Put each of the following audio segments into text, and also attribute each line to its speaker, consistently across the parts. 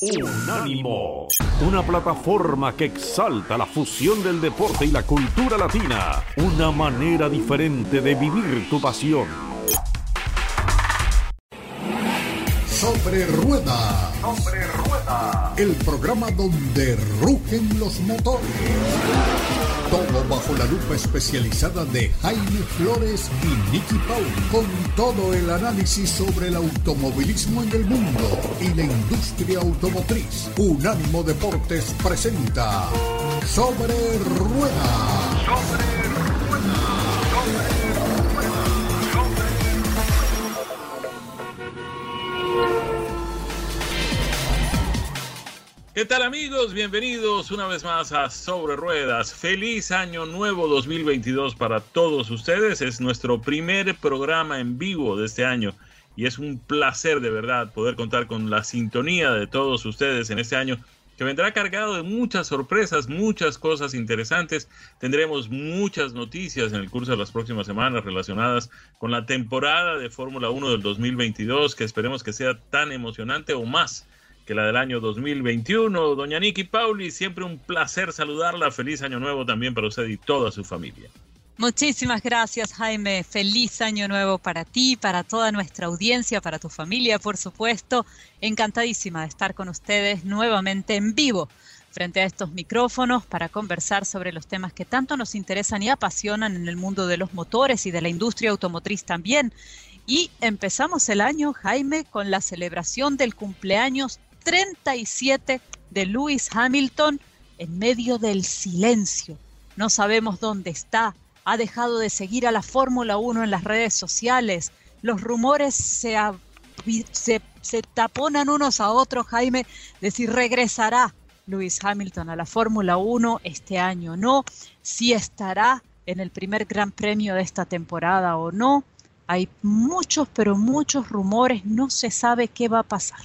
Speaker 1: Unánimo, una plataforma que exalta la fusión del deporte y la cultura latina, una manera diferente de vivir tu pasión.
Speaker 2: Sobre rueda. Sobre rueda. El programa donde rugen los motores. Todo bajo la lupa especializada de Jaime Flores y Nicky Paul, con todo el análisis sobre el automovilismo en el mundo y la industria automotriz. Unánimo Deportes presenta Sobre Rueda. Sobre
Speaker 3: ¿Qué tal amigos? Bienvenidos una vez más a Sobre Ruedas. Feliz año nuevo 2022 para todos ustedes. Es nuestro primer programa en vivo de este año y es un placer de verdad poder contar con la sintonía de todos ustedes en este año que vendrá cargado de muchas sorpresas, muchas cosas interesantes. Tendremos muchas noticias en el curso de las próximas semanas relacionadas con la temporada de Fórmula 1 del 2022 que esperemos que sea tan emocionante o más que la del año 2021. Doña Niki Pauli, siempre un placer saludarla. Feliz año nuevo también para usted y toda su familia.
Speaker 4: Muchísimas gracias, Jaime. Feliz año nuevo para ti, para toda nuestra audiencia, para tu familia, por supuesto. Encantadísima de estar con ustedes nuevamente en vivo frente a estos micrófonos para conversar sobre los temas que tanto nos interesan y apasionan en el mundo de los motores y de la industria automotriz también. Y empezamos el año, Jaime, con la celebración del cumpleaños 37 de Lewis Hamilton en medio del silencio. No sabemos dónde está. Ha dejado de seguir a la Fórmula 1 en las redes sociales. Los rumores se, se, taponan unos a otros, Jaime, de si regresará Lewis Hamilton a la Fórmula 1 este año o no, si estará en el primer Gran Premio de esta temporada o no. Hay muchos, pero muchos rumores, no se sabe qué va a pasar.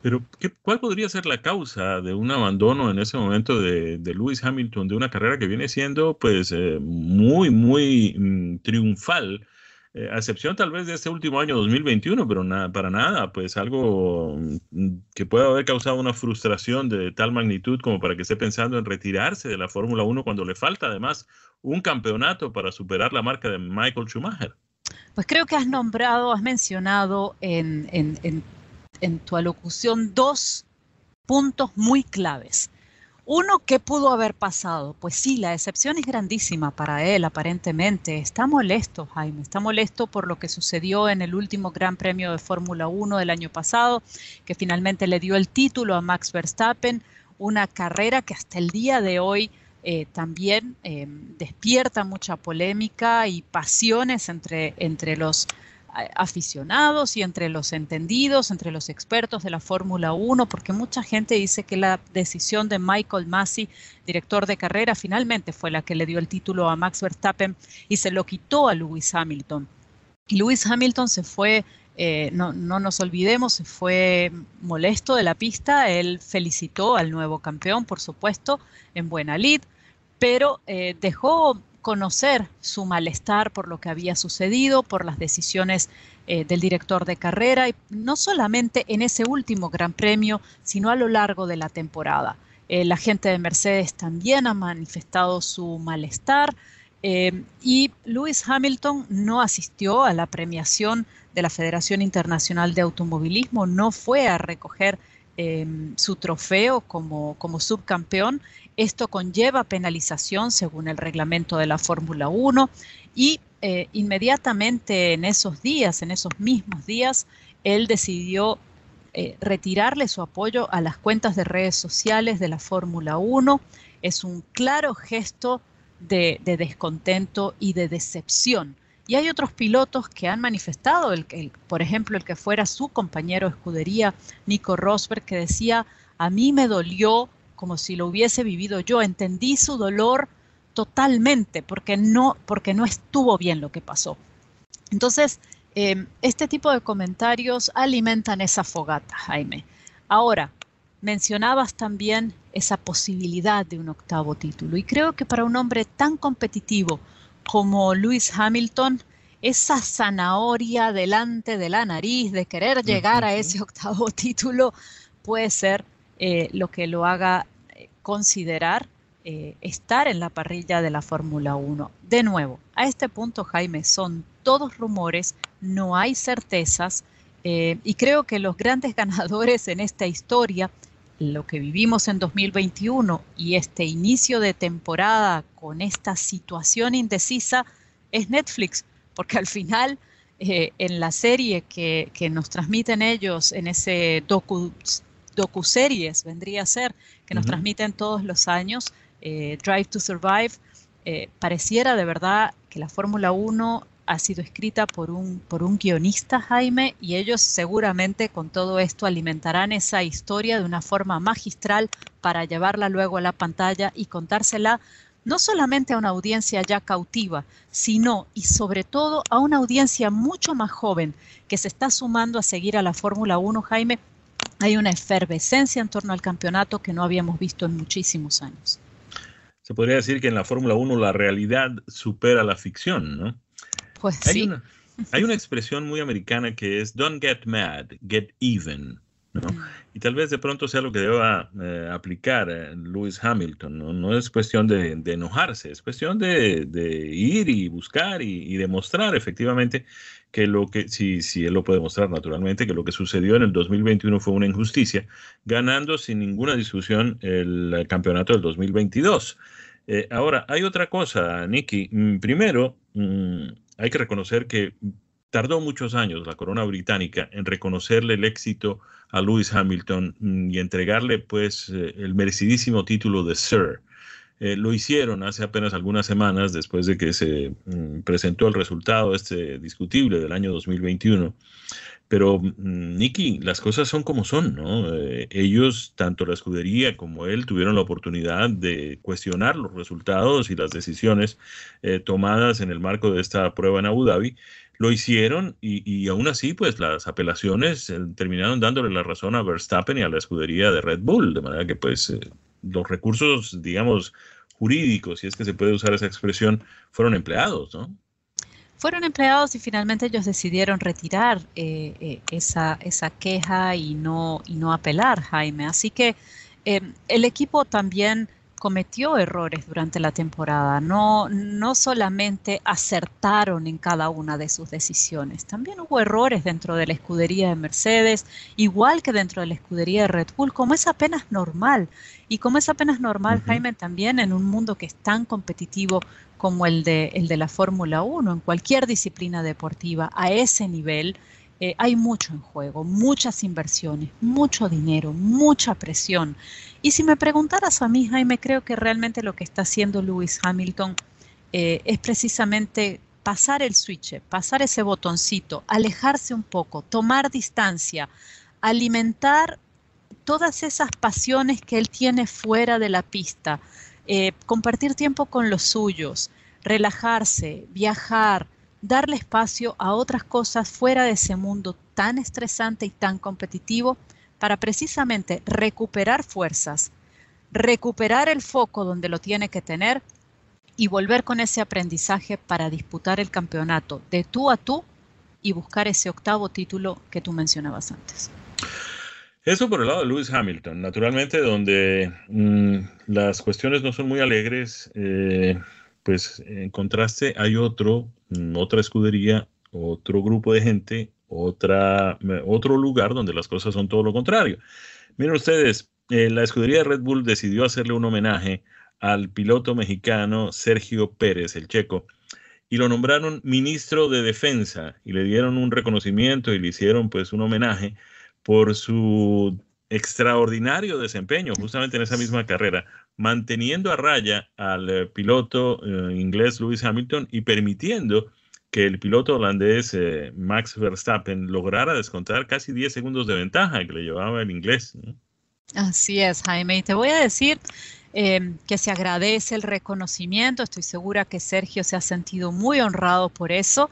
Speaker 3: Pero, ¿cuál podría ser la causa de un abandono en ese momento de, Lewis Hamilton, de una carrera que viene siendo pues eh, muy, muy mm, triunfal? Eh, a excepción tal vez de este último año 2021, pero nada, para nada, pues algo mm, que pueda haber causado una frustración de tal magnitud como para que esté pensando en retirarse de la Fórmula 1 cuando le falta además un campeonato para superar la marca de Michael Schumacher.
Speaker 4: Pues creo que has nombrado, has mencionado en, en, en en tu alocución dos puntos muy claves. Uno, ¿qué pudo haber pasado? Pues sí, la decepción es grandísima para él, aparentemente. Está molesto, Jaime, está molesto por lo que sucedió en el último Gran Premio de Fórmula 1 del año pasado, que finalmente le dio el título a Max Verstappen, una carrera que hasta el día de hoy eh, también eh, despierta mucha polémica y pasiones entre, entre los aficionados y entre los entendidos, entre los expertos de la Fórmula 1, porque mucha gente dice que la decisión de Michael Massey, director de carrera, finalmente fue la que le dio el título a Max Verstappen y se lo quitó a Lewis Hamilton. Y Lewis Hamilton se fue, eh, no, no nos olvidemos, se fue molesto de la pista, él felicitó al nuevo campeón, por supuesto, en buena lid, pero eh, dejó conocer su malestar por lo que había sucedido, por las decisiones eh, del director de carrera, y no solamente en ese último Gran Premio, sino a lo largo de la temporada. Eh, la gente de Mercedes también ha manifestado su malestar eh, y Lewis Hamilton no asistió a la premiación de la Federación Internacional de Automovilismo, no fue a recoger su trofeo como, como subcampeón esto conlleva penalización según el reglamento de la Fórmula 1 y eh, inmediatamente en esos días, en esos mismos días, él decidió eh, retirarle su apoyo a las cuentas de redes sociales de la Fórmula 1. Es un claro gesto de, descontento y de decepción. Y hay otros pilotos que han manifestado, por ejemplo, el que fuera su compañero de escudería, Nico Rosberg, que decía, a mí me dolió como si lo hubiese vivido yo. Entendí su dolor totalmente porque no, porque no estuvo bien lo que pasó. Entonces, em, este tipo de comentarios alimentan esa fogata, Jaime. Ahora, mencionabas también esa posibilidad de un octavo título y creo que para un hombre tan competitivo como Lewis Hamilton, esa zanahoria delante de la nariz de querer llegar a ese octavo título puede ser eh, lo que lo haga eh, considerar estar en la parrilla de la Fórmula 1. De nuevo, a este punto, Jaime, son todos rumores, no hay certezas y creo que los grandes ganadores en esta historia lo que vivimos en 2021 y este inicio de temporada con esta situación indecisa es Netflix, porque al final eh, en la serie que, nos transmiten ellos, en ese docu, docu-series vendría a ser, que nos transmiten todos los años, eh, Drive to Survive, eh, pareciera de verdad que la Fórmula 1 ha sido escrita por un, por un guionista, Jaime, y ellos seguramente con todo esto alimentarán esa historia de una forma magistral para llevarla luego a la pantalla y contársela no solamente a una audiencia ya cautiva, sino y sobre todo a una audiencia mucho más joven que se está sumando a seguir a la Fórmula 1, Jaime. Hay una efervescencia en torno al campeonato que no habíamos visto en muchísimos años.
Speaker 3: Se podría decir que en la Fórmula 1 la realidad supera la ficción, ¿no?
Speaker 4: Pues
Speaker 3: hay
Speaker 4: sí.
Speaker 3: Una, hay una expresión muy americana que es don't get mad, get even. ¿No? Mm. Y tal vez de pronto sea lo que deba eh, aplicar eh, Lewis Hamilton. ¿no? no es cuestión de, de, enojarse, es cuestión de, de ir y buscar y, y, demostrar efectivamente que lo que, si, si él lo puede mostrar naturalmente, que lo que sucedió en el 2021 fue una injusticia, ganando sin ninguna discusión el, campeonato del 2022. Eh, ahora, hay otra cosa, Nicky. Mm, primero, mmm, hay que reconocer que tardó muchos años la corona británica en reconocerle el éxito a Lewis Hamilton mm, y entregarle pues eh, el merecidísimo título de Sir. Eh, lo hicieron hace apenas algunas semanas después de que se mm, presentó el resultado este discutible del año 2021. Pero, mm, Nicky, las cosas son como son, ¿no? Eh, ellos, tanto la escudería como él, tuvieron la oportunidad de cuestionar los resultados y las decisiones tomadas en el marco de esta prueba en Abu Dhabi. Lo hicieron y, y aún así, pues las apelaciones eh, terminaron dándole la razón a Verstappen y a la escudería de Red Bull, de manera que, pues, eh, los recursos, digamos, jurídicos, si es que se puede usar esa expresión, fueron empleados, ¿no?
Speaker 4: fueron empleados y finalmente ellos decidieron retirar eh, esa, esa, queja y no, y no apelar, Jaime. Así que el equipo también cometió errores durante la temporada. No, no solamente acertaron en cada una de sus decisiones, también hubo errores dentro de la escudería de Mercedes, igual que dentro de la escudería de Red Bull, como es apenas normal. Y como es apenas normal, uh -huh. Jaime, también en un mundo que es tan competitivo como el de, el de la Fórmula 1, en cualquier disciplina deportiva, a ese nivel, eh, hay mucho en juego, muchas inversiones, mucho dinero, mucha presión. Y si me preguntaras a mí, Jaime, creo que realmente lo que está haciendo Lewis Hamilton eh, es precisamente pasar el switch, pasar ese botoncito, alejarse un poco, tomar distancia, alimentar todas esas pasiones que él tiene fuera de la pista, eh, compartir tiempo con los suyos, relajarse, viajar, darle espacio a otras cosas fuera de ese mundo tan estresante y tan competitivo para precisamente recuperar fuerzas, recuperar el foco donde lo tiene que tener y volver con ese aprendizaje para disputar el campeonato de tú a tú y buscar ese octavo título que tú mencionabas antes.
Speaker 3: Eso por el lado de Lewis Hamilton, naturalmente donde mmm, las cuestiones no son muy alegres, eh, pues en contraste hay otro, mmm, otra escudería, otro grupo de gente, otra, otro lugar donde las cosas son todo lo contrario. Miren ustedes, eh, la escudería de Red Bull decidió hacerle un homenaje al piloto mexicano Sergio Pérez, el checo, y lo nombraron ministro de Defensa y le dieron un reconocimiento y le hicieron pues un homenaje por su extraordinario desempeño justamente en esa misma carrera, manteniendo a raya al eh, piloto eh, inglés Lewis Hamilton y permitiendo que el piloto holandés eh, Max Verstappen lograra descontar casi 10 segundos de ventaja que le llevaba el inglés.
Speaker 4: Así es, Jaime. Y te voy a decir eh, que se agradece el reconocimiento. Estoy segura que Sergio se ha sentido muy honrado por eso.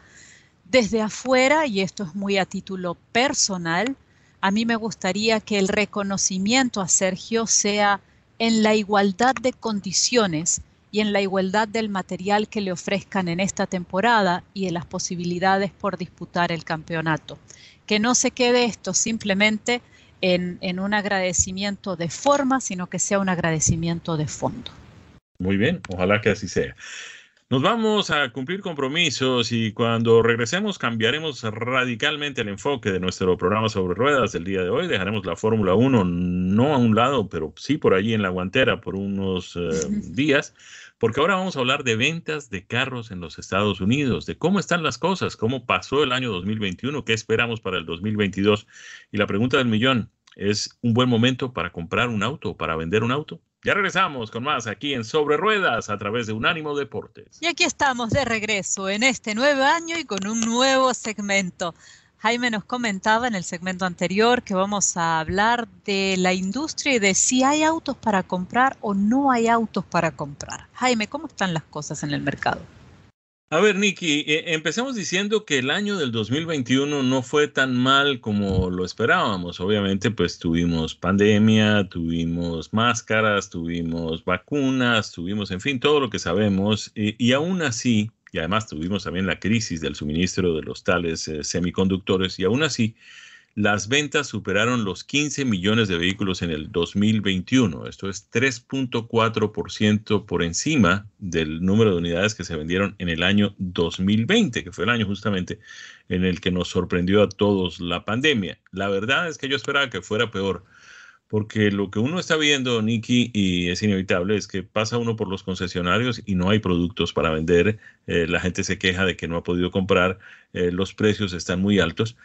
Speaker 4: Desde afuera, y esto es muy a título personal, a mí me gustaría que el reconocimiento a Sergio sea en la igualdad de condiciones y en la igualdad del material que le ofrezcan en esta temporada y en las posibilidades por disputar el campeonato. Que no se quede esto simplemente en, en un agradecimiento de forma, sino que sea un agradecimiento de fondo.
Speaker 3: Muy bien, ojalá que así sea. Nos vamos a cumplir compromisos y cuando regresemos cambiaremos radicalmente el enfoque de nuestro programa sobre ruedas del día de hoy. Dejaremos la Fórmula 1 no a un lado, pero sí por allí en la guantera por unos eh, días, porque ahora vamos a hablar de ventas de carros en los Estados Unidos, de cómo están las cosas, cómo pasó el año 2021, qué esperamos para el 2022. Y la pregunta del millón, ¿es un buen momento para comprar un auto o para vender un auto? Ya regresamos con más aquí en Sobre Ruedas a través de Unánimo Deportes.
Speaker 4: Y aquí estamos de regreso en este nuevo año y con un nuevo segmento. Jaime nos comentaba en el segmento anterior que vamos a hablar de la industria y de si hay autos para comprar o no hay autos para comprar. Jaime, ¿cómo están las cosas en el mercado?
Speaker 3: A ver, Nicky, eh, empecemos diciendo que el año del 2021 no fue tan mal como lo esperábamos. Obviamente, pues tuvimos pandemia, tuvimos máscaras, tuvimos vacunas, tuvimos, en fin, todo lo que sabemos. y aún así, y además tuvimos también la crisis del suministro de los tales eh, semiconductores, y aún así, las ventas superaron los 15 millones de vehículos en el 2021. Esto es 3.4% por encima del número de unidades que se vendieron en el año 2020, que fue el año justamente en el que nos sorprendió a todos la pandemia. La verdad es que yo esperaba que fuera peor. Porque lo que uno está viendo, Nicky, y es inevitable, es que pasa uno por los concesionarios y no hay productos para vender. Eh, la gente se queja de que no ha podido comprar, eh, los precios están muy altos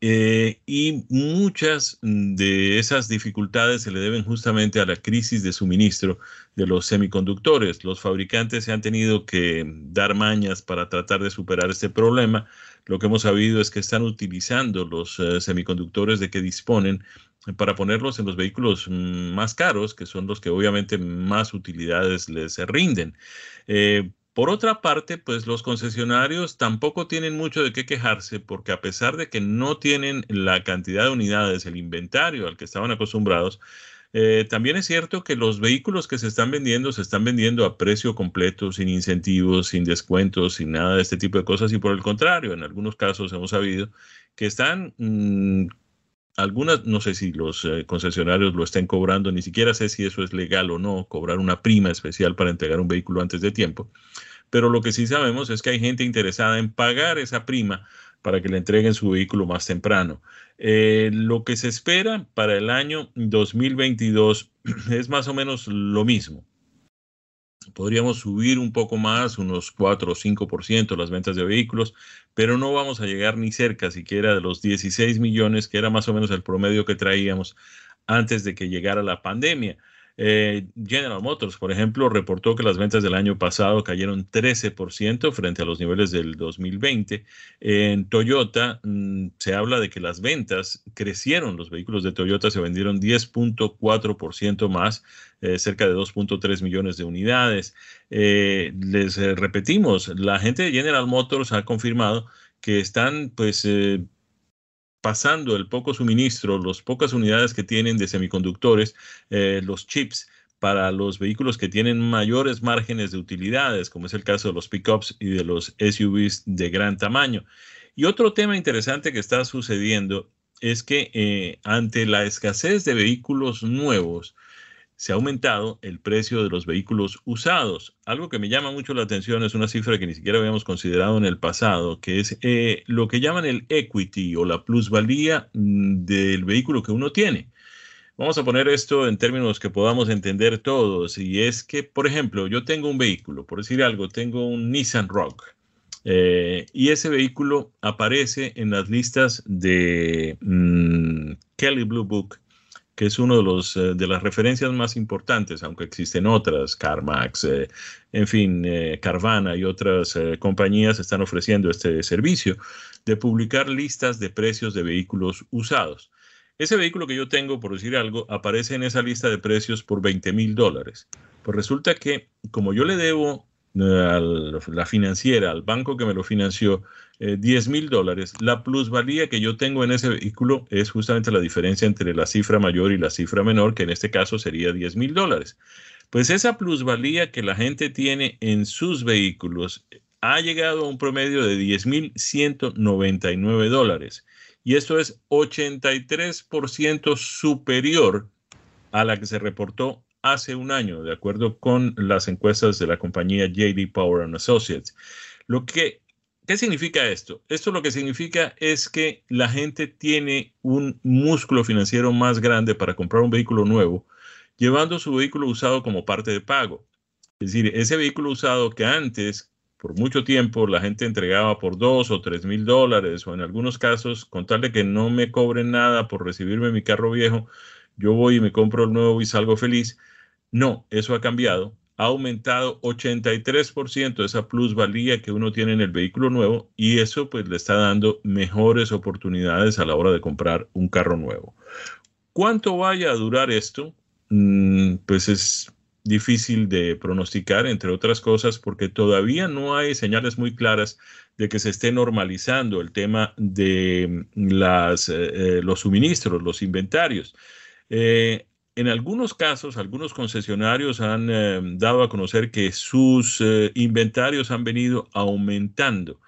Speaker 3: eh, y muchas de esas dificultades se le deben justamente a la crisis de suministro de los semiconductores. Los fabricantes se han tenido que dar mañas para tratar de superar este problema. Lo que hemos sabido es que están utilizando los eh, semiconductores de que disponen para ponerlos en los vehículos mm, más caros, que son los que obviamente más utilidades les rinden. Eh, por otra parte, pues los concesionarios tampoco tienen mucho de qué quejarse porque a pesar de que no tienen la cantidad de unidades, el inventario al que estaban acostumbrados, eh, también es cierto que los vehículos que se están vendiendo se están vendiendo a precio completo, sin incentivos, sin descuentos, sin nada de este tipo de cosas y por el contrario, en algunos casos hemos sabido que están... Mm, algunas, no sé si los eh, concesionarios lo estén cobrando, ni siquiera sé si eso es legal o no, cobrar una prima especial para entregar un vehículo antes de tiempo. Pero lo que sí sabemos es que hay gente interesada en pagar esa prima para que le entreguen su vehículo más temprano. Eh, lo que se espera para el año 2022 es más o menos lo mismo podríamos subir un poco más, unos 4 o 5% las ventas de vehículos, pero no vamos a llegar ni cerca siquiera de los 16 millones, que era más o menos el promedio que traíamos antes de que llegara la pandemia. Eh, General Motors, por ejemplo, reportó que las ventas del año pasado cayeron 13% frente a los niveles del 2020. En Toyota mm, se habla de que las ventas crecieron, los vehículos de Toyota se vendieron 10.4% más, eh, cerca de 2.3 millones de unidades. Eh, les repetimos, la gente de General Motors ha confirmado que están pues pasando el poco suministro, las pocas unidades que tienen de semiconductores, eh, los chips para los vehículos que tienen mayores márgenes de utilidades, como es el caso de los pickups y de los SUVs de gran tamaño. Y otro tema interesante que está sucediendo es que eh, ante la escasez de vehículos nuevos, se ha aumentado el precio de los vehículos usados. Algo que me llama mucho la atención es una cifra que ni siquiera habíamos considerado en el pasado, que es eh, lo que llaman el equity o la plusvalía mm, del vehículo que uno tiene. Vamos a poner esto en términos que podamos entender todos. Y es que, por ejemplo, yo tengo un vehículo, por decir algo, tengo un Nissan Rock. Eh, y ese vehículo aparece en las listas de mm, Kelly Blue Book que es uno de, los, eh, de las referencias más importantes, aunque existen otras, CarMax, eh, en fin, eh, Carvana y otras compañías están ofreciendo este servicio de publicar listas de precios de vehículos usados. Ese vehículo que yo tengo, por decir algo, aparece en esa lista de precios por 20 mil dólares. Pues resulta que como yo le debo a la financiera, al banco que me lo financió, 10 eh, mil dólares, la plusvalía que yo tengo en ese vehículo es justamente la diferencia entre la cifra mayor y la cifra menor, que en este caso sería 10 mil dólares. Pues esa plusvalía que la gente tiene en sus vehículos ha llegado a un promedio de 10 mil 199 dólares. y esto es 83% superior a la que se reportó hace un año, de acuerdo con las encuestas de la compañía JD Power and Associates. Lo que ¿Qué significa esto? Esto lo que significa es que la gente tiene un músculo financiero más grande para comprar un vehículo nuevo, llevando su vehículo usado como parte de pago. Es decir, ese vehículo usado que antes, por mucho tiempo, la gente entregaba por dos o tres mil dólares, o en algunos casos, con tal de que no me cobren nada por recibirme mi carro viejo, yo voy y me compro el nuevo y salgo feliz. No, eso ha cambiado ha aumentado 83% esa plusvalía que uno tiene en el vehículo nuevo y eso pues le está dando mejores oportunidades a la hora de comprar un carro nuevo. ¿Cuánto vaya a durar esto? Mm, pues es difícil de pronosticar, entre otras cosas, porque todavía no hay señales muy claras de que se esté normalizando el tema de eh, eh, los suministros, los inventarios. Eh, en algunos casos, algunos concesionarios han eh, dado a conocer que sus eh, inventarios han venido aumentando.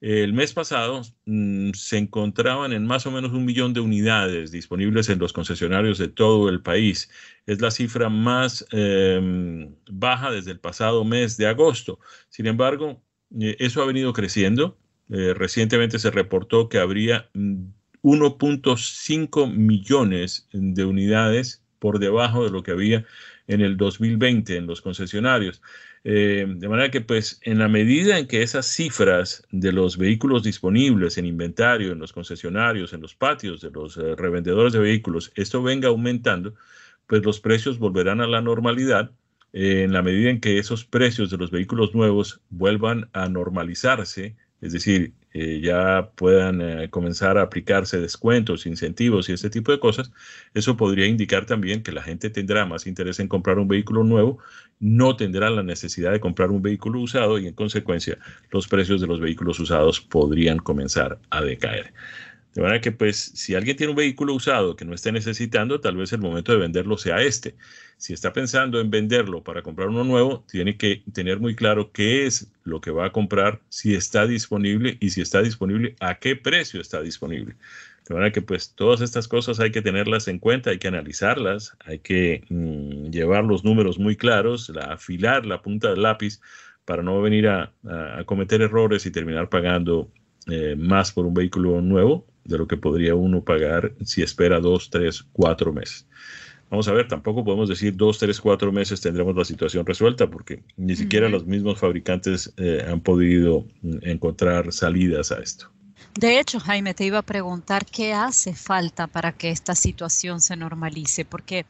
Speaker 3: El mes pasado mm, se encontraban en más o menos un millón de unidades disponibles en los concesionarios de todo el país. Es la cifra más em, baja desde el pasado mes de agosto. Sin embargo, eh, eso ha venido creciendo. recientemente se reportó que habría 1.5 mm, millones de unidades por debajo de lo que había en el 2020 en los concesionarios. Eh, de manera que, pues, en la medida en que esas cifras de los vehículos disponibles en inventario, en los concesionarios, en los patios de los eh, revendedores de vehículos, esto venga aumentando, pues los precios volverán a la normalidad. Eh, en la medida en que esos precios de los vehículos nuevos vuelvan a normalizarse, es decir, eh, ya puedan eh, comenzar a aplicarse descuentos, incentivos y ese tipo de cosas, eso podría indicar también que la gente tendrá más interés en comprar un vehículo nuevo, no tendrá la necesidad de comprar un vehículo usado y en consecuencia los precios de los vehículos usados podrían comenzar a decaer. De manera que, pues, si alguien tiene un vehículo usado que no esté necesitando, tal vez el momento de venderlo sea este. Si está pensando en venderlo para comprar uno nuevo, tiene que tener muy claro qué es lo que va a comprar, si está disponible y si está disponible, a qué precio está disponible. De manera que, pues, todas estas cosas hay que tenerlas en cuenta, hay que analizarlas, hay que mm, llevar los números muy claros, afilar la punta del lápiz para no venir a, cometer errores y terminar pagando eh, más por un vehículo nuevo de lo que podría uno pagar si espera dos, tres, cuatro meses. Vamos a ver, tampoco podemos decir dos, tres, cuatro meses tendremos la situación resuelta porque ni siquiera los mismos fabricantes eh, han podido mm, encontrar salidas a esto.
Speaker 4: De hecho, Jaime, te iba a preguntar qué hace falta para que esta situación se normalice, porque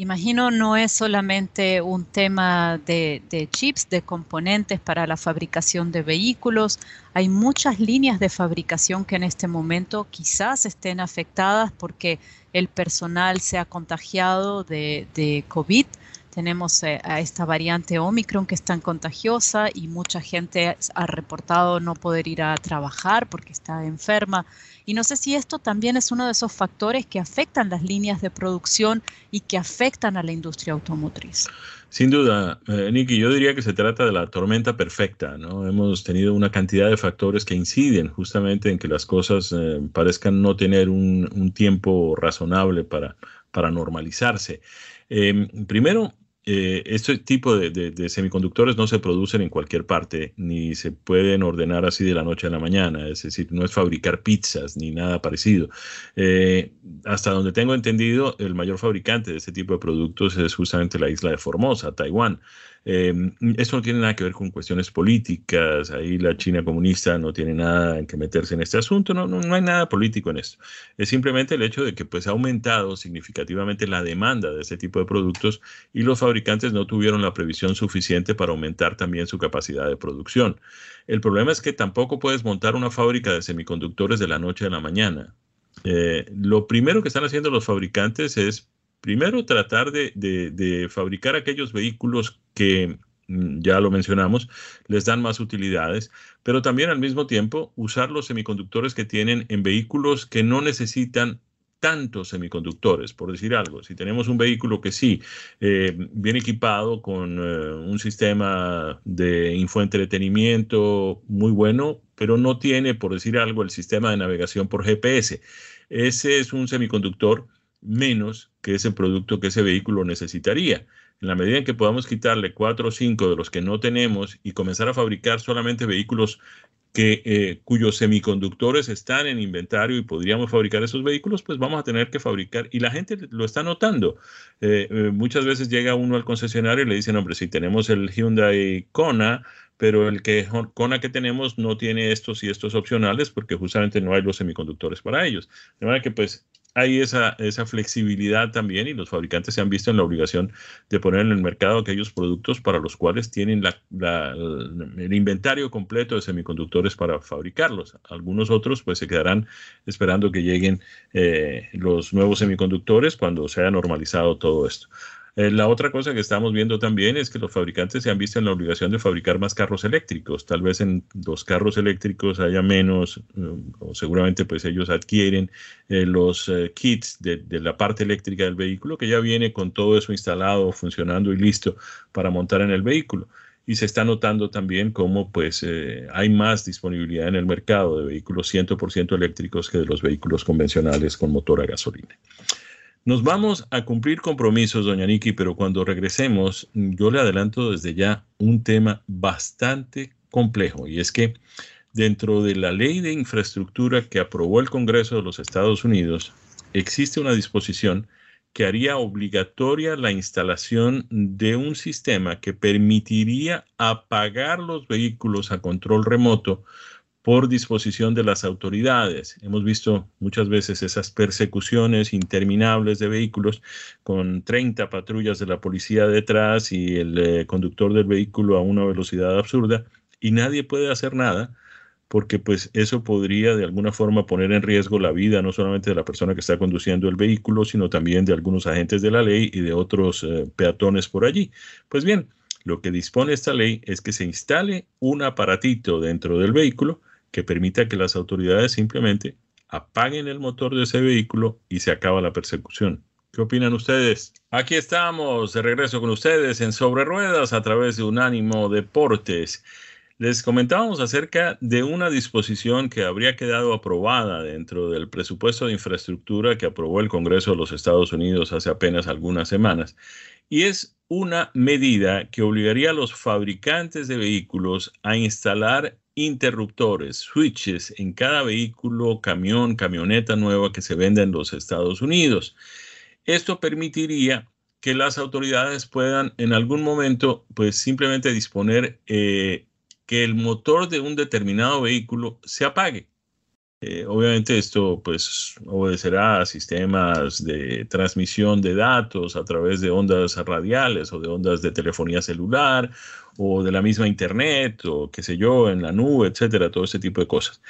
Speaker 4: Imagino no es solamente un tema de, chips, de componentes para la fabricación de vehículos. Hay muchas líneas de fabricación que en este momento quizás estén afectadas porque el personal se ha contagiado de, de COVID. Tenemos eh, a esta variante Omicron que es tan contagiosa y mucha gente ha reportado no poder ir a trabajar porque está enferma. Y no sé si esto también es uno de esos factores que afectan las líneas de producción y que afectan a la industria automotriz.
Speaker 3: Sin duda, eh, Nicky, yo diría que se trata de la tormenta perfecta. Hemos tenido una cantidad de factores que inciden justamente en que las cosas eh, parezcan no tener un, tiempo razonable para, para normalizarse. Em, primero, eh, este tipo de, semiconductores no se producen en cualquier parte, ni se pueden ordenar así de la noche a la mañana, es decir, no es fabricar pizzas ni nada parecido. Eh, hasta donde tengo entendido, el mayor fabricante de este tipo de productos es justamente la isla de Formosa, Taiwán. Eh, esto no tiene nada que ver con cuestiones políticas, ahí la China comunista no tiene nada en que meterse en este asunto, no, no, hay nada político en esto. Es simplemente el hecho de que pues, ha aumentado significativamente la demanda de este tipo de productos y los fabricantes no tuvieron la previsión suficiente para aumentar también su capacidad de producción. El problema es que tampoco puedes montar una fábrica de semiconductores de la noche a la mañana. Eh, lo primero que están haciendo los fabricantes es primero tratar de, fabricar aquellos vehículos que, mm, ya lo mencionamos, les dan más utilidades, pero también al mismo tiempo usar los semiconductores que tienen en vehículos que no necesitan tantos semiconductores, por decir algo. Si tenemos un vehículo que sí eh, viene equipado con eh, un sistema de infoentretenimiento muy bueno, pero no tiene, por decir algo, el sistema de navegación por GPS. Ese es un semiconductor menos que ese producto que ese vehículo necesitaría. En la medida en que podamos quitarle cuatro o cinco de los que no tenemos y comenzar a fabricar solamente vehículos que, eh, cuyos semiconductores están en inventario y podríamos fabricar esos vehículos, pues vamos a tener que fabricar. Y la gente lo está notando. Eh, eh, muchas veces llega uno al concesionario y le dicen, hombre, si tenemos el Hyundai Kona, pero el que Kona que tenemos no tiene estos y estos opcionales porque justamente no hay los semiconductores para ellos. De manera que pues hay esa, esa flexibilidad también y los fabricantes se han visto en la obligación de poner en el mercado aquellos productos para los cuales tienen el inventario completo de semiconductores para fabricarlos. Algunos otros pues se quedarán esperando que lleguen eh, los nuevos semiconductores cuando se haya normalizado todo esto. Eh, la otra cosa que estamos viendo también es que los fabricantes se han visto en la obligación de fabricar más carros eléctricos. Tal vez en los carros eléctricos haya menos, eh, o seguramente pues ellos adquieren eh, los kits de, la parte eléctrica del vehículo que ya viene con todo eso instalado, funcionando y listo para montar en el vehículo y se está notando también cómo pues hay más disponibilidad en el mercado de vehículos 100% eléctricos que de los vehículos convencionales con motor a gasolina. Nos vamos a cumplir compromisos, doña Niki, pero cuando regresemos, yo le adelanto desde ya un tema bastante complejo, y es que dentro de la ley de infraestructura que aprobó el Congreso de los Estados Unidos, existe una disposición que haría obligatoria la instalación de un sistema que permitiría apagar los vehículos a control remoto por disposición de las autoridades. Hemos visto muchas veces esas persecuciones interminables de vehículos con 30 patrullas de la policía detrás y el eh, conductor del vehículo a una velocidad absurda y nadie puede hacer nada porque pues eso podría de alguna forma poner en riesgo la vida no solamente de la persona que está conduciendo el vehículo, sino también de algunos agentes de la ley y de otros eh, peatones por allí. Pues bien, lo que dispone esta ley es que se instale un aparatito dentro del vehículo que permita que las autoridades simplemente apaguen el motor de ese vehículo y se acaba la persecución. ¿Qué opinan ustedes? Aquí estamos de regreso con ustedes en Sobre Ruedas a través de Unánimo Deportes. Les comentábamos acerca de una disposición que habría quedado aprobada dentro del presupuesto de infraestructura que aprobó el Congreso de los Estados Unidos hace apenas algunas semanas. Y es una medida que obligaría a los fabricantes de vehículos a instalar interruptores, switches en cada vehículo, camión, camioneta nueva que se venda en los Estados Unidos. Esto permitiría que las autoridades puedan en algún momento pues simplemente disponer eh, que el motor de un determinado vehículo se apague. Eh, obviamente esto pues obedecerá a sistemas de transmisión de datos a través de ondas radiales o de ondas de telefonía celular o de la misma internet o qué sé yo, en la nube, etcétera, todo ese tipo de cosas.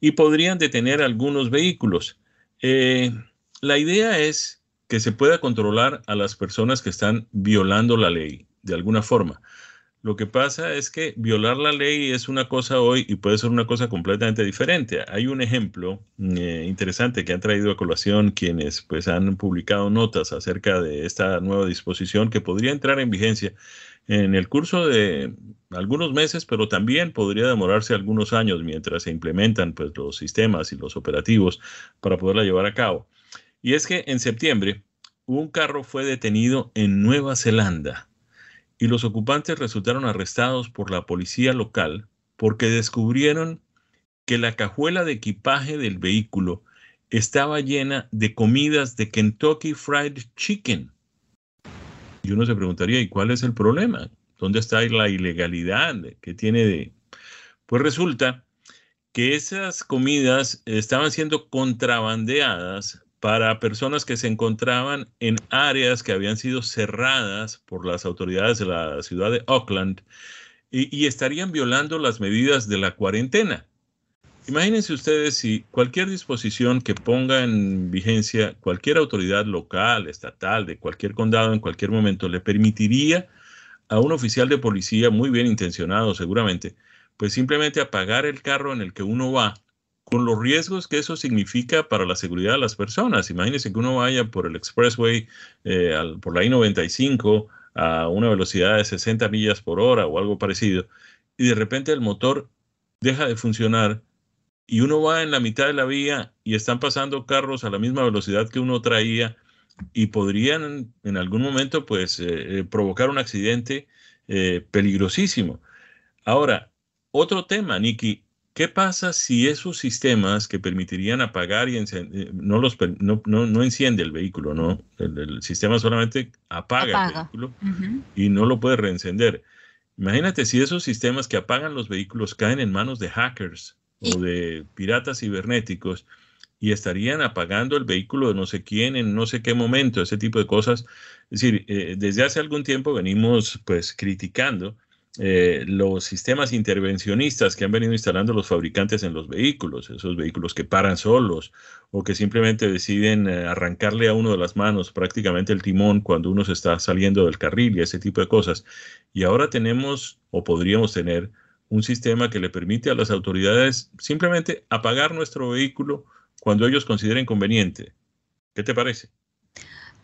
Speaker 3: Y podrían detener algunos vehículos. Eh, la idea es que se pueda controlar a las personas que están violando la ley de alguna forma. Lo que pasa es que violar la ley es una cosa hoy y puede ser una cosa completamente diferente. Hay un ejemplo eh, interesante que han traído a colación quienes pues han publicado notas acerca de esta nueva disposición que podría entrar en vigencia en el curso de algunos meses, pero también podría demorarse algunos años mientras se implementan pues, los sistemas y los operativos para poderla llevar a cabo. Y es que en septiembre un carro fue detenido en Nueva Zelanda y los ocupantes resultaron arrestados por la policía local porque descubrieron que la cajuela de equipaje del vehículo estaba llena de comidas de Kentucky Fried Chicken. Y uno se preguntaría, ¿y cuál es el problema? ¿Dónde está la ilegalidad que tiene de...? Pues resulta que esas comidas estaban siendo contrabandeadas para personas que se encontraban en áreas que habían sido cerradas por las autoridades de la ciudad de Auckland y, estarían violando las medidas de la cuarentena. Imagínense ustedes si cualquier disposición que ponga en vigencia cualquier autoridad local, estatal, de cualquier condado en cualquier momento, le permitiría a un oficial de policía muy bien intencionado seguramente, pues simplemente apagar el carro en el que uno va con los riesgos que eso significa para la seguridad de las personas. Imagínense que uno vaya por el expressway, eh, por la I-95 a una velocidad de 60 millas por hora o algo parecido, y de repente el motor deja de funcionar y uno va en la mitad de la vía y están pasando carros a la misma velocidad que uno traía y podrían en algún momento pues eh, eh, provocar un accidente peligrosísimo. Ahora, otro tema, Nicky, ¿qué pasa si esos sistemas que permitirían apagar y encender, no, los, no, no, enciende el vehículo, ¿no? El, sistema solamente apaga, el vehículo y no lo puede reencender. Imagínate si esos sistemas que apagan los vehículos caen en manos de hackers o de piratas cibernéticos y estarían apagando el vehículo de no sé quién en no sé qué momento, ese tipo de cosas. Es decir, eh, desde hace algún tiempo venimos pues criticando eh, los sistemas intervencionistas que han venido instalando los fabricantes en los vehículos, esos vehículos que paran solos o que simplemente deciden eh, arrancarle a uno de las manos prácticamente el timón cuando uno se está saliendo del carril y ese tipo de cosas. Y ahora tenemos o podríamos tener un sistema que le permite a las autoridades simplemente apagar nuestro vehículo cuando ellos consideren conveniente. ¿Qué te parece?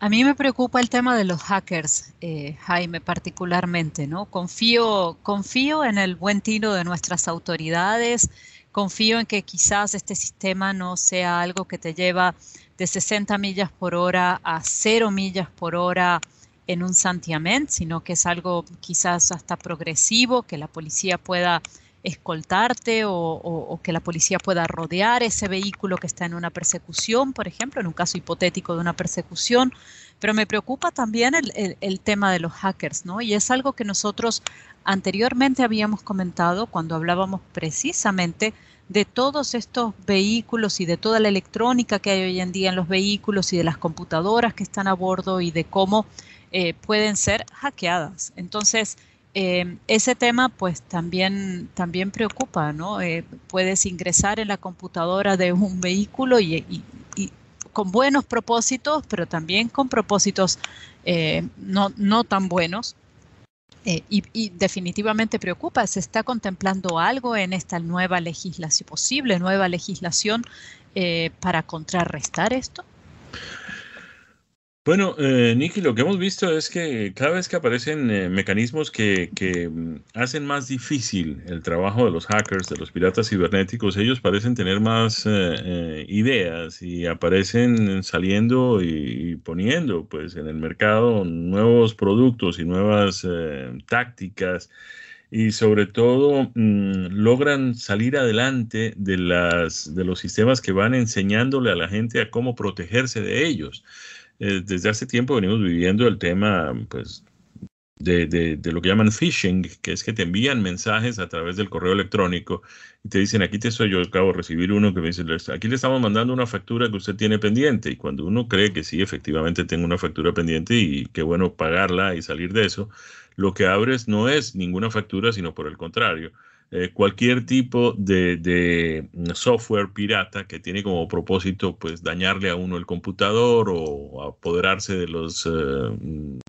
Speaker 4: A mí me preocupa el tema de los hackers, eh, Jaime, particularmente, ¿no? Confío, confío en el buen tiro de nuestras autoridades, confío en que quizás este sistema no sea algo que te lleva de 60 millas por hora a 0 millas por hora en un santiamén, sino que es algo quizás hasta progresivo, que la policía pueda escoltarte o, que la policía pueda rodear ese vehículo que está en una persecución, por ejemplo, en un caso hipotético de una persecución. Pero me preocupa también el, tema de los hackers, ¿no? Y es algo que nosotros anteriormente habíamos comentado cuando hablábamos precisamente de todos estos vehículos y de toda la electrónica que hay hoy en día en los vehículos y de las computadoras que están a bordo y de cómo eh, pueden ser hackeadas. Entonces, eh, ese tema pues también, también preocupa, ¿no? Eh, puedes ingresar en la computadora de un vehículo y, con buenos propósitos, pero también con propósitos eh, no, no, tan buenos. Y, definitivamente preocupa, ¿se está contemplando algo en esta nueva legislación, posible nueva legislación para contrarrestar esto?
Speaker 3: Bueno, eh, Nicky, lo que hemos visto es que cada vez que aparecen eh, mecanismos que, mm, hacen más difícil el trabajo de los hackers, de los piratas cibernéticos, ellos parecen tener más eh, ideas y aparecen saliendo y, poniendo pues en el mercado nuevos productos y nuevas tácticas y sobre todo mm, logran salir adelante de los sistemas que van enseñándole a la gente a cómo protegerse de ellos. Eh, desde hace tiempo venimos viviendo el tema, pues, de, lo que llaman phishing, que es que te envían mensajes a través del correo electrónico y te dicen, aquí te estoy, yo acabo de recibir uno que me dice, aquí le estamos mandando una factura que usted tiene pendiente. Y cuando uno cree que sí, efectivamente tengo una factura pendiente y qué bueno pagarla y salir de eso, lo que abres no es ninguna factura, sino por el contrario, eh, cualquier tipo de, software pirata que tiene como propósito pues dañarle a uno el computador o apoderarse de los eh,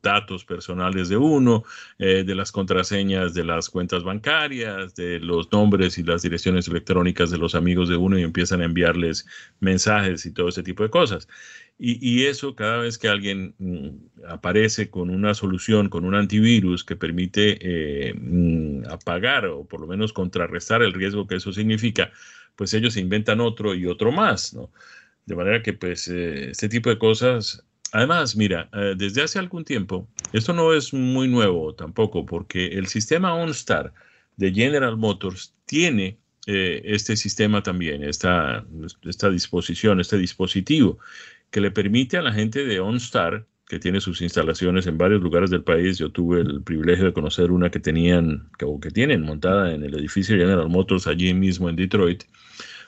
Speaker 3: datos personales de uno, eh, de las contraseñas de las cuentas bancarias, de los nombres y las direcciones electrónicas de los amigos de uno y empiezan a enviarles mensajes y todo ese tipo de cosas. Y, eso cada vez que alguien mm, aparece con una solución, con un antivirus que permite eh, mm, apagar o por lo menos contrarrestar el riesgo que eso significa, pues ellos inventan otro y otro más, ¿no? De manera que pues eh, este tipo de cosas, además, mira, eh, desde hace algún tiempo, esto no es muy nuevo tampoco, porque el sistema OnStar de General Motors tiene este sistema también, esta, esta disposición, este dispositivo que le permite a la gente de OnStar, que tiene sus instalaciones en varios lugares del país, yo tuve el privilegio de conocer una que tenían, que, o que tienen montada en el edificio General Motors allí mismo en Detroit,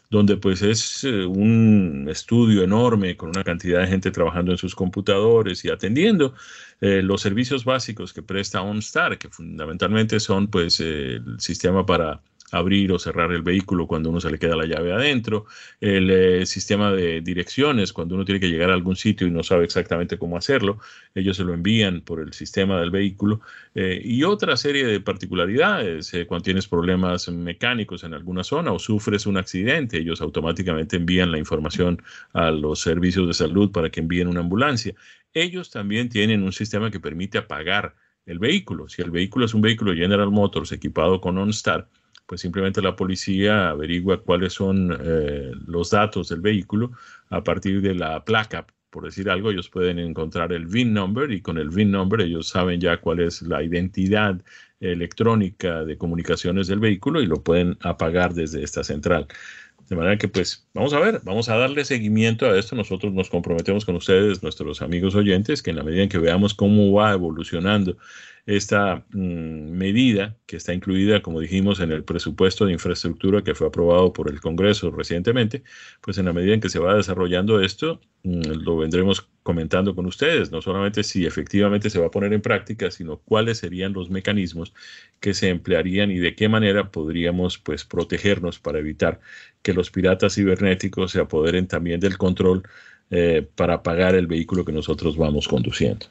Speaker 3: donde pues es eh, un estudio enorme con una cantidad de gente trabajando en sus computadores y atendiendo eh, los servicios básicos que presta OnStar, que fundamentalmente son pues el sistema para abrir o cerrar el vehículo cuando uno se le queda la llave adentro, el eh, sistema de direcciones cuando uno tiene que llegar a algún sitio y no sabe exactamente cómo hacerlo, ellos se lo envían por el sistema del vehículo eh, y otra serie de particularidades, eh, cuando tienes problemas mecánicos en alguna zona o sufres un accidente, ellos automáticamente envían la información a los servicios de salud para que envíen una ambulancia. Ellos también tienen un sistema que permite apagar el vehículo. Si el vehículo es un vehículo General Motors equipado con OnStar, pues simplemente la policía averigua cuáles son eh, los datos del vehículo a partir de la placa. Por decir algo, ellos pueden encontrar el VIN number y con el VIN number ellos saben ya cuál es la identidad electrónica de comunicaciones del vehículo y lo pueden apagar desde esta central. De manera que, pues, vamos a ver, vamos a darle seguimiento a esto. Nosotros nos comprometemos con ustedes, nuestros amigos oyentes, que en la medida en que veamos cómo va evolucionando esta mm, medida que está incluida, como dijimos, en el presupuesto de infraestructura que fue aprobado por el Congreso recientemente, pues en la medida en que se va desarrollando esto, mm, lo vendremos comentando con ustedes, no solamente si efectivamente se va a poner en práctica, sino cuáles serían los mecanismos que se emplearían y de qué manera podríamos pues protegernos para evitar que los piratas cibernéticos se apoderen también del control eh, para pagar el vehículo que nosotros vamos conduciendo.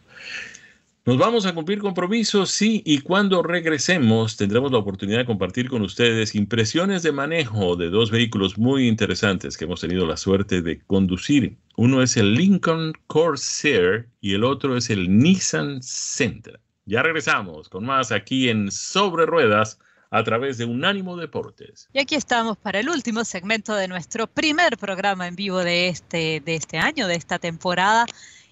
Speaker 3: Nos vamos a cumplir compromisos, sí, y cuando regresemos tendremos la oportunidad de compartir con ustedes impresiones de manejo de dos vehículos muy interesantes que hemos tenido la suerte de conducir. Uno es el Lincoln Corsair y el otro es el Nissan Sentra. Ya regresamos con más aquí en Sobre Ruedas a través de Unánimo Deportes.
Speaker 4: Y aquí estamos para el último segmento de nuestro primer programa en vivo de este, de este año, de esta temporada.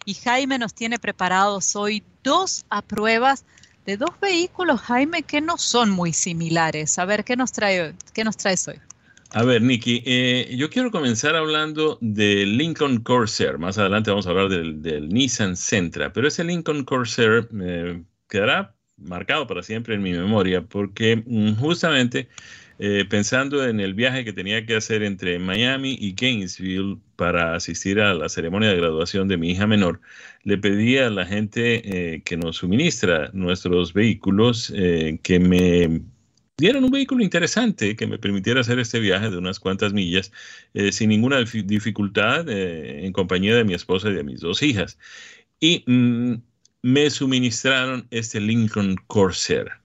Speaker 4: Y Jaime nos tiene preparados hoy dos apruebas de dos vehículos, Jaime, que no son muy similares. A ver, ¿qué nos, trae, qué nos traes hoy?
Speaker 3: A ver, Nicky, eh, yo quiero comenzar hablando del Lincoln Corsair. Más adelante vamos a hablar del, Nissan Sentra, pero ese Lincoln Corsair eh, quedará marcado para siempre en mi memoria porque mm, justamente eh, pensando en el viaje que tenía que hacer entre Miami y Gainesville para asistir a la ceremonia de graduación de mi hija menor, le pedí a la gente eh, que nos suministra nuestros vehículos eh, que me dieran un vehículo interesante que me permitiera hacer este viaje de unas cuantas millas sin ninguna dificultad en compañía de mi esposa y de mis dos hijas. Y mm, me suministraron este Lincoln Corsair.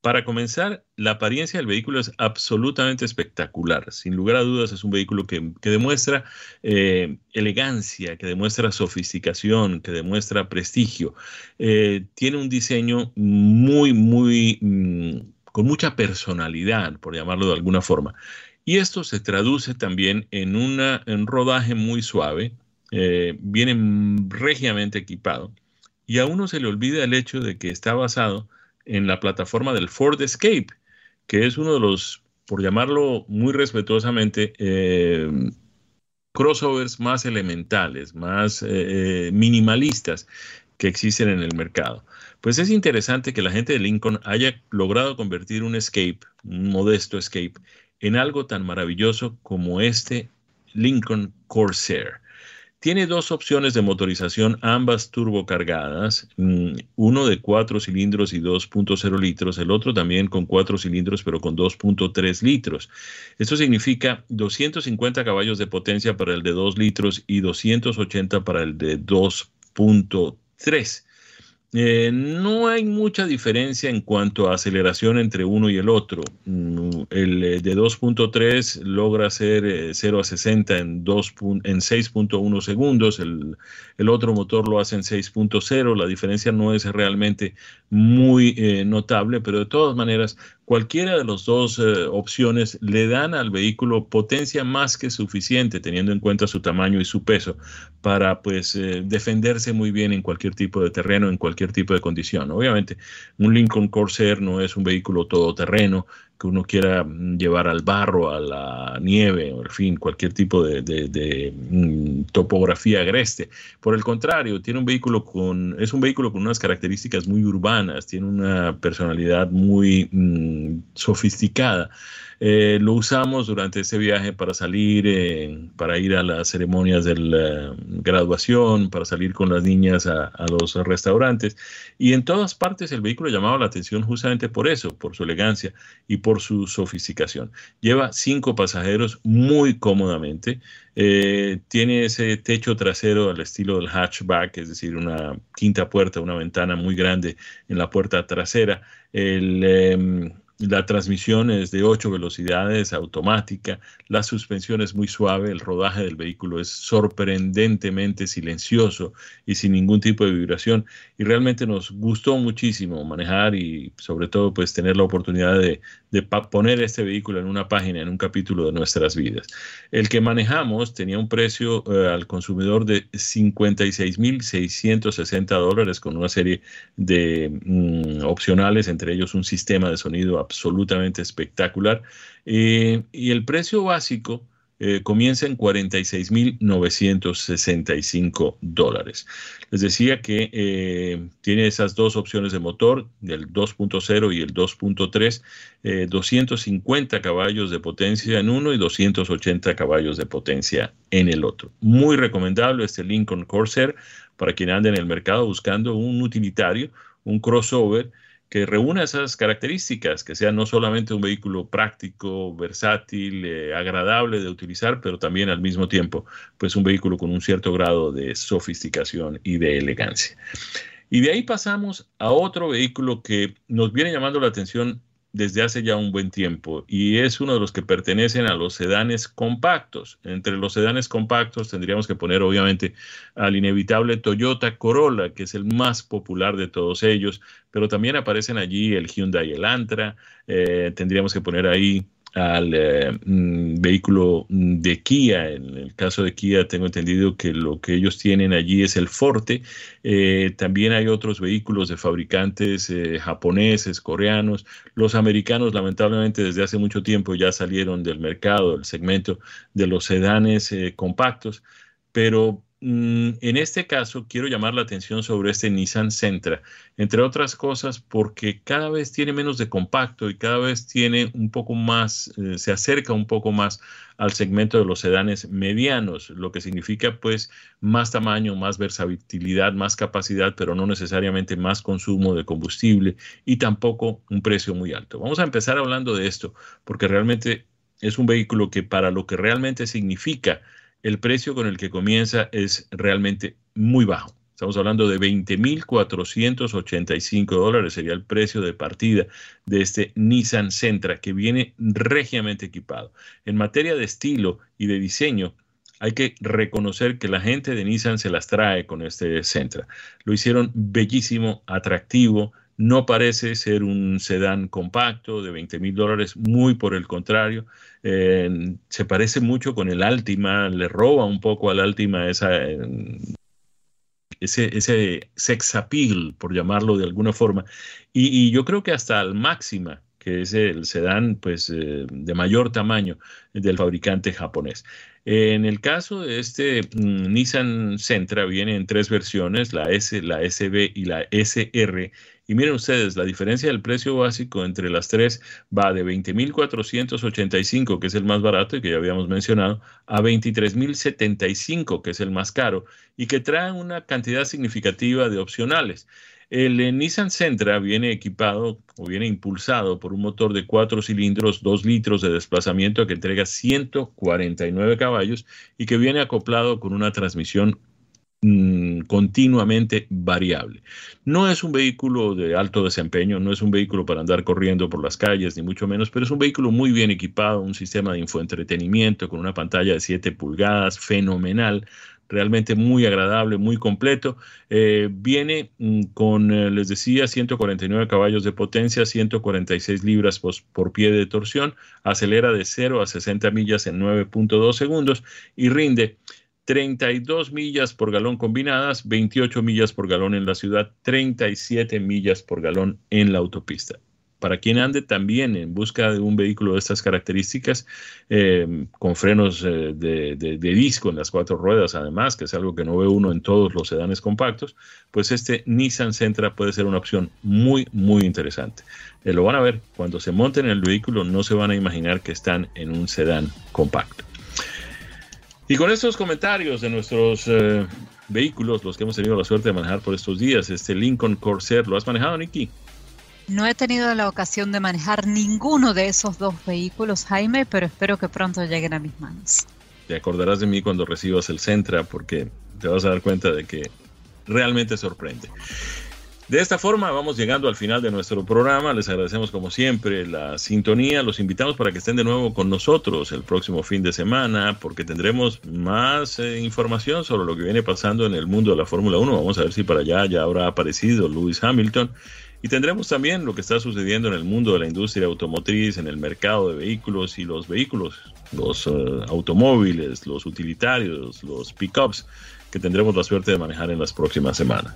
Speaker 3: Para comenzar, la apariencia del vehículo es absolutamente espectacular. Sin lugar a dudas, es un vehículo que, demuestra eh, elegancia, que demuestra sofisticación, que demuestra prestigio. Eh, tiene un diseño muy, muy, mm, con mucha personalidad, por llamarlo de alguna forma. Y esto se traduce también en, una, un rodaje muy suave. Eh, viene regiamente equipado. Y a uno se le olvida el hecho de que está basado en la plataforma del Ford Escape, que es uno de los, por llamarlo muy respetuosamente, eh, crossovers más elementales, más eh, minimalistas que existen en el mercado. Pues es interesante que la gente de Lincoln haya logrado convertir un Escape, un modesto Escape, en algo tan maravilloso como este Lincoln Corsair. Tiene dos opciones de motorización, ambas turbocargadas, mm, uno de 4 cilindros y 2.0 litros, el otro también con 4 cilindros pero con 2.3 litros. Esto significa 250 caballos de potencia para el de 2 litros y 280 para el de 2.3. Eh, no hay mucha diferencia en cuanto a aceleración entre uno y el otro. Mm, el eh, de 2.3 logra hacer 0 eh, a 60 en, en 6.1 segundos, el, el, otro motor lo hace en 6.0. La diferencia no es realmente muy notable, pero de todas maneras Cualquiera de las dos eh, opciones le dan al vehículo potencia más que suficiente, teniendo en cuenta su tamaño y su peso, para pues eh, defenderse muy bien en cualquier tipo de terreno, en cualquier tipo de condición. Obviamente, un Lincoln Corsair no es un vehículo todoterreno, que uno quiera mm, llevar al barro, a la nieve, o en fin, cualquier tipo de, mm, topografía agreste. Por el contrario, tiene un vehículo con, es un vehículo con unas características muy urbanas, tiene una personalidad muy mm, sofisticada. Eh, lo usamos durante ese viaje para salir, eh, para ir a las ceremonias de la graduación, para salir con las niñas a, los restaurantes. Y en todas partes el vehículo llamaba la atención justamente por eso, por su elegancia y por su sofisticación. Lleva cinco pasajeros muy cómodamente. Eh, tiene ese techo trasero al estilo del hatchback, es decir, una quinta puerta, una ventana muy grande en la puerta trasera. El, em, la transmisión es de 8 velocidades, automática, la suspensión es muy suave, el rodaje del vehículo es sorprendentemente silencioso y sin ningún tipo de vibración. Y realmente nos gustó muchísimo manejar y sobre todo pues tener la oportunidad de, poner este vehículo en una página, en un capítulo de nuestras vidas. El que manejamos tenía un precio eh, al consumidor de 56.660 dólares con una serie de mm, opcionales, entre ellos un sistema de sonido absolutamente espectacular. Eh, y el precio básico eh, comienza en 46.965 dólares. Les decía que eh, tiene esas dos opciones de motor, el 2.0 y el 2.3, 250 caballos de potencia en uno y 280 caballos de potencia en el otro. Muy recomendable este Lincoln Corsair para quien ande en el mercado buscando un utilitario, un crossover que reúna esas características, que sea no solamente un vehículo práctico, versátil, eh, agradable de utilizar, pero también al mismo tiempo, pues un vehículo con un cierto grado de sofisticación y de elegancia. Y de ahí pasamos a otro vehículo que nos viene llamando la atención desde hace ya un buen tiempo y es uno de los que pertenecen a los sedanes compactos. Entre los sedanes compactos tendríamos que poner obviamente al inevitable Toyota Corolla, que es el más popular de todos ellos, pero también aparecen allí el Hyundai Elantra, eh, tendríamos que poner ahí al eh, mm, vehículo de Kia. En el caso de Kia tengo entendido que lo que ellos tienen allí es el Forte. Eh, también hay otros vehículos de fabricantes eh, japoneses, coreanos. Los americanos lamentablemente desde hace mucho tiempo ya salieron del mercado, del segmento de los sedanes compactos, pero en este caso, quiero llamar la atención sobre este Nissan Sentra, entre otras cosas porque cada vez tiene menos de compacto y cada vez tiene un poco más, eh, se acerca un poco más al segmento de los sedanes medianos, lo que significa pues más tamaño, más versatilidad, más capacidad, pero no necesariamente más consumo de combustible y tampoco un precio muy alto. Vamos a empezar hablando de esto porque realmente es un vehículo que para lo que realmente significa, el precio con el que comienza es realmente muy bajo. Estamos hablando de 20.485 dólares, sería el precio de partida de este Nissan Sentra, que viene regiamente equipado. En materia de estilo y de diseño, hay que reconocer que la gente de Nissan se las trae con este Sentra. Lo hicieron bellísimo, atractivo, no parece ser un sedán compacto de 20 mil dólares, muy por el contrario. Eh, se parece mucho con el Altima, le roba un poco al Altima esa, eh, ese, ese sex appeal, por llamarlo de alguna forma. Y, yo creo que hasta al Máxima, que es el sedán pues, eh, de mayor tamaño del fabricante japonés. En el caso de este mm, Nissan Sentra viene en tres versiones, la S, la SB y la SR. Y miren ustedes, la diferencia del precio básico entre las tres va de 20.485, que es el más barato y que ya habíamos mencionado, a 23.075, que es el más caro, y que traen una cantidad significativa de opcionales. El eh, Nissan Sentra viene equipado o viene impulsado por un motor de cuatro cilindros, 2 litros de desplazamiento que entrega 149 caballos y que viene acoplado con una transmisión mm, continuamente variable. No es un vehículo de alto desempeño, no es un vehículo para andar corriendo por las calles, ni mucho menos, pero es un vehículo muy bien equipado, un sistema de infoentretenimiento con una pantalla de 7 pulgadas, fenomenal, realmente muy agradable, muy completo. Eh, viene mm, con, eh, les decía, 149 caballos de potencia, 146 libras por pie de torsión, acelera de 0 a 60 millas en 9.2 segundos y rinde 32 millas por galón combinadas, 28 millas por galón en la ciudad, 37 millas por galón en la autopista para quien ande también en busca de un vehículo de estas características, eh, con frenos eh, de, disco en las cuatro ruedas, además, que es algo que no ve uno en todos los sedanes compactos, pues este Nissan Sentra puede ser una opción muy, muy interesante. Eh, lo van a ver, cuando se monten en el vehículo no se van a imaginar que están en un sedán compacto. Y con estos comentarios de nuestros vehículos, los que hemos tenido la suerte de manejar por estos días, este Lincoln Corsair, ¿lo has manejado, Nicky?
Speaker 4: No he tenido la ocasión de manejar ninguno de esos dos vehículos, Jaime, pero espero que pronto lleguen a mis manos.
Speaker 3: Te acordarás de mí cuando recibas el Centra porque te vas a dar cuenta de que realmente sorprende. De esta forma vamos llegando al final de nuestro programa. Les agradecemos como siempre la sintonía. Los invitamos para que estén de nuevo con nosotros el próximo fin de semana porque tendremos más eh, información sobre lo que viene pasando en el mundo de la Fórmula 1. Vamos a ver si para allá ya habrá aparecido Lewis Hamilton. Y tendremos también lo que está sucediendo en el mundo de la industria automotriz, en el mercado de vehículos y los vehículos, los eh, automóviles, los utilitarios, los pickups que tendremos la suerte de manejar en las próximas semanas.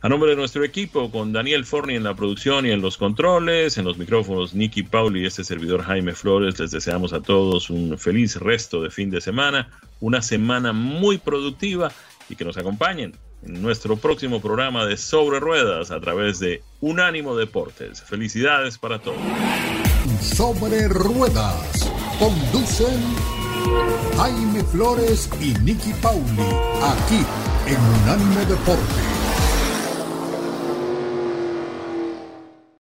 Speaker 3: A nombre de nuestro equipo, con Daniel Forni en la producción y en los controles, en los micrófonos Nicky Pauli y este servidor Jaime Flores, les deseamos a todos un feliz resto de fin de semana, una semana muy productiva y que nos acompañen en nuestro próximo programa de Sobre Ruedas a través de Unánimo Deportes. Felicidades para todos.
Speaker 2: Sobre Ruedas conducen Jaime Flores y Nicky Pauli aquí en Unánimo Deportes.